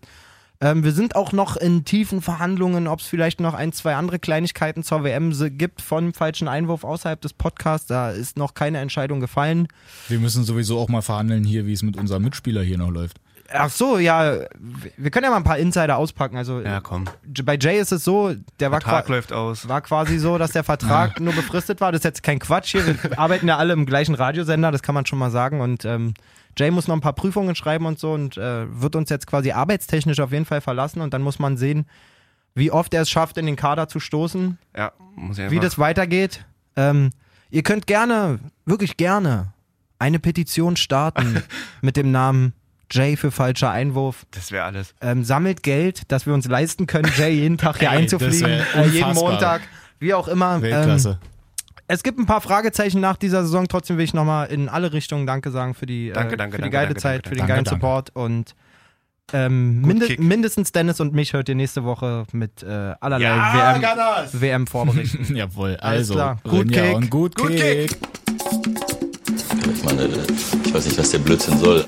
Ähm, wir sind auch noch in tiefen Verhandlungen, ob es vielleicht noch ein, zwei andere Kleinigkeiten zur WM gibt von falschen Einwurf außerhalb des Podcasts. Da ist noch keine Entscheidung gefallen. Wir müssen sowieso auch mal verhandeln hier, wie es mit unserem Mitspieler hier noch läuft. ach so, ja, wir können ja mal ein paar Insider auspacken. Also Ja, komm. bei Jay ist es so, der war, Vertrag qua- läuft aus. war quasi so, dass der Vertrag nur befristet war. Das ist jetzt kein Quatsch hier. Wir *laughs* arbeiten ja alle im gleichen Radiosender, das kann man schon mal sagen. Und ähm, Jay muss noch ein paar Prüfungen schreiben und so und äh, wird uns jetzt quasi arbeitstechnisch auf jeden Fall verlassen. Und dann muss man sehen, wie oft er es schafft, in den Kader zu stoßen, Ja, muss ich wie das weitergeht. Ähm, ihr könnt gerne, wirklich gerne, eine Petition starten *laughs* mit dem Namen Jay für falscher Einwurf. das wäre alles. Ähm, sammelt Geld, dass wir uns leisten können, Jay jeden Tag hier Ey, einzufliegen, äh, jeden. Montag, wie auch immer. Ähm, Weltklasse. Es gibt ein paar Fragezeichen nach dieser Saison. Trotzdem will ich nochmal in alle Richtungen Danke sagen für die, Danke, äh, danke, für die danke, geile danke, Zeit, danke, für den danke. geilen Danke, Support und ähm, minde Kick. mindestens Dennis und mich hört ihr nächste Woche mit äh, allerlei Ja, WM! WM vorberichten. *laughs* Jawohl, Alles also. klar. Gut Kick. und gut, Gut Kick. Kick. Ich meine, ich weiß nicht, was der Blödsinn soll.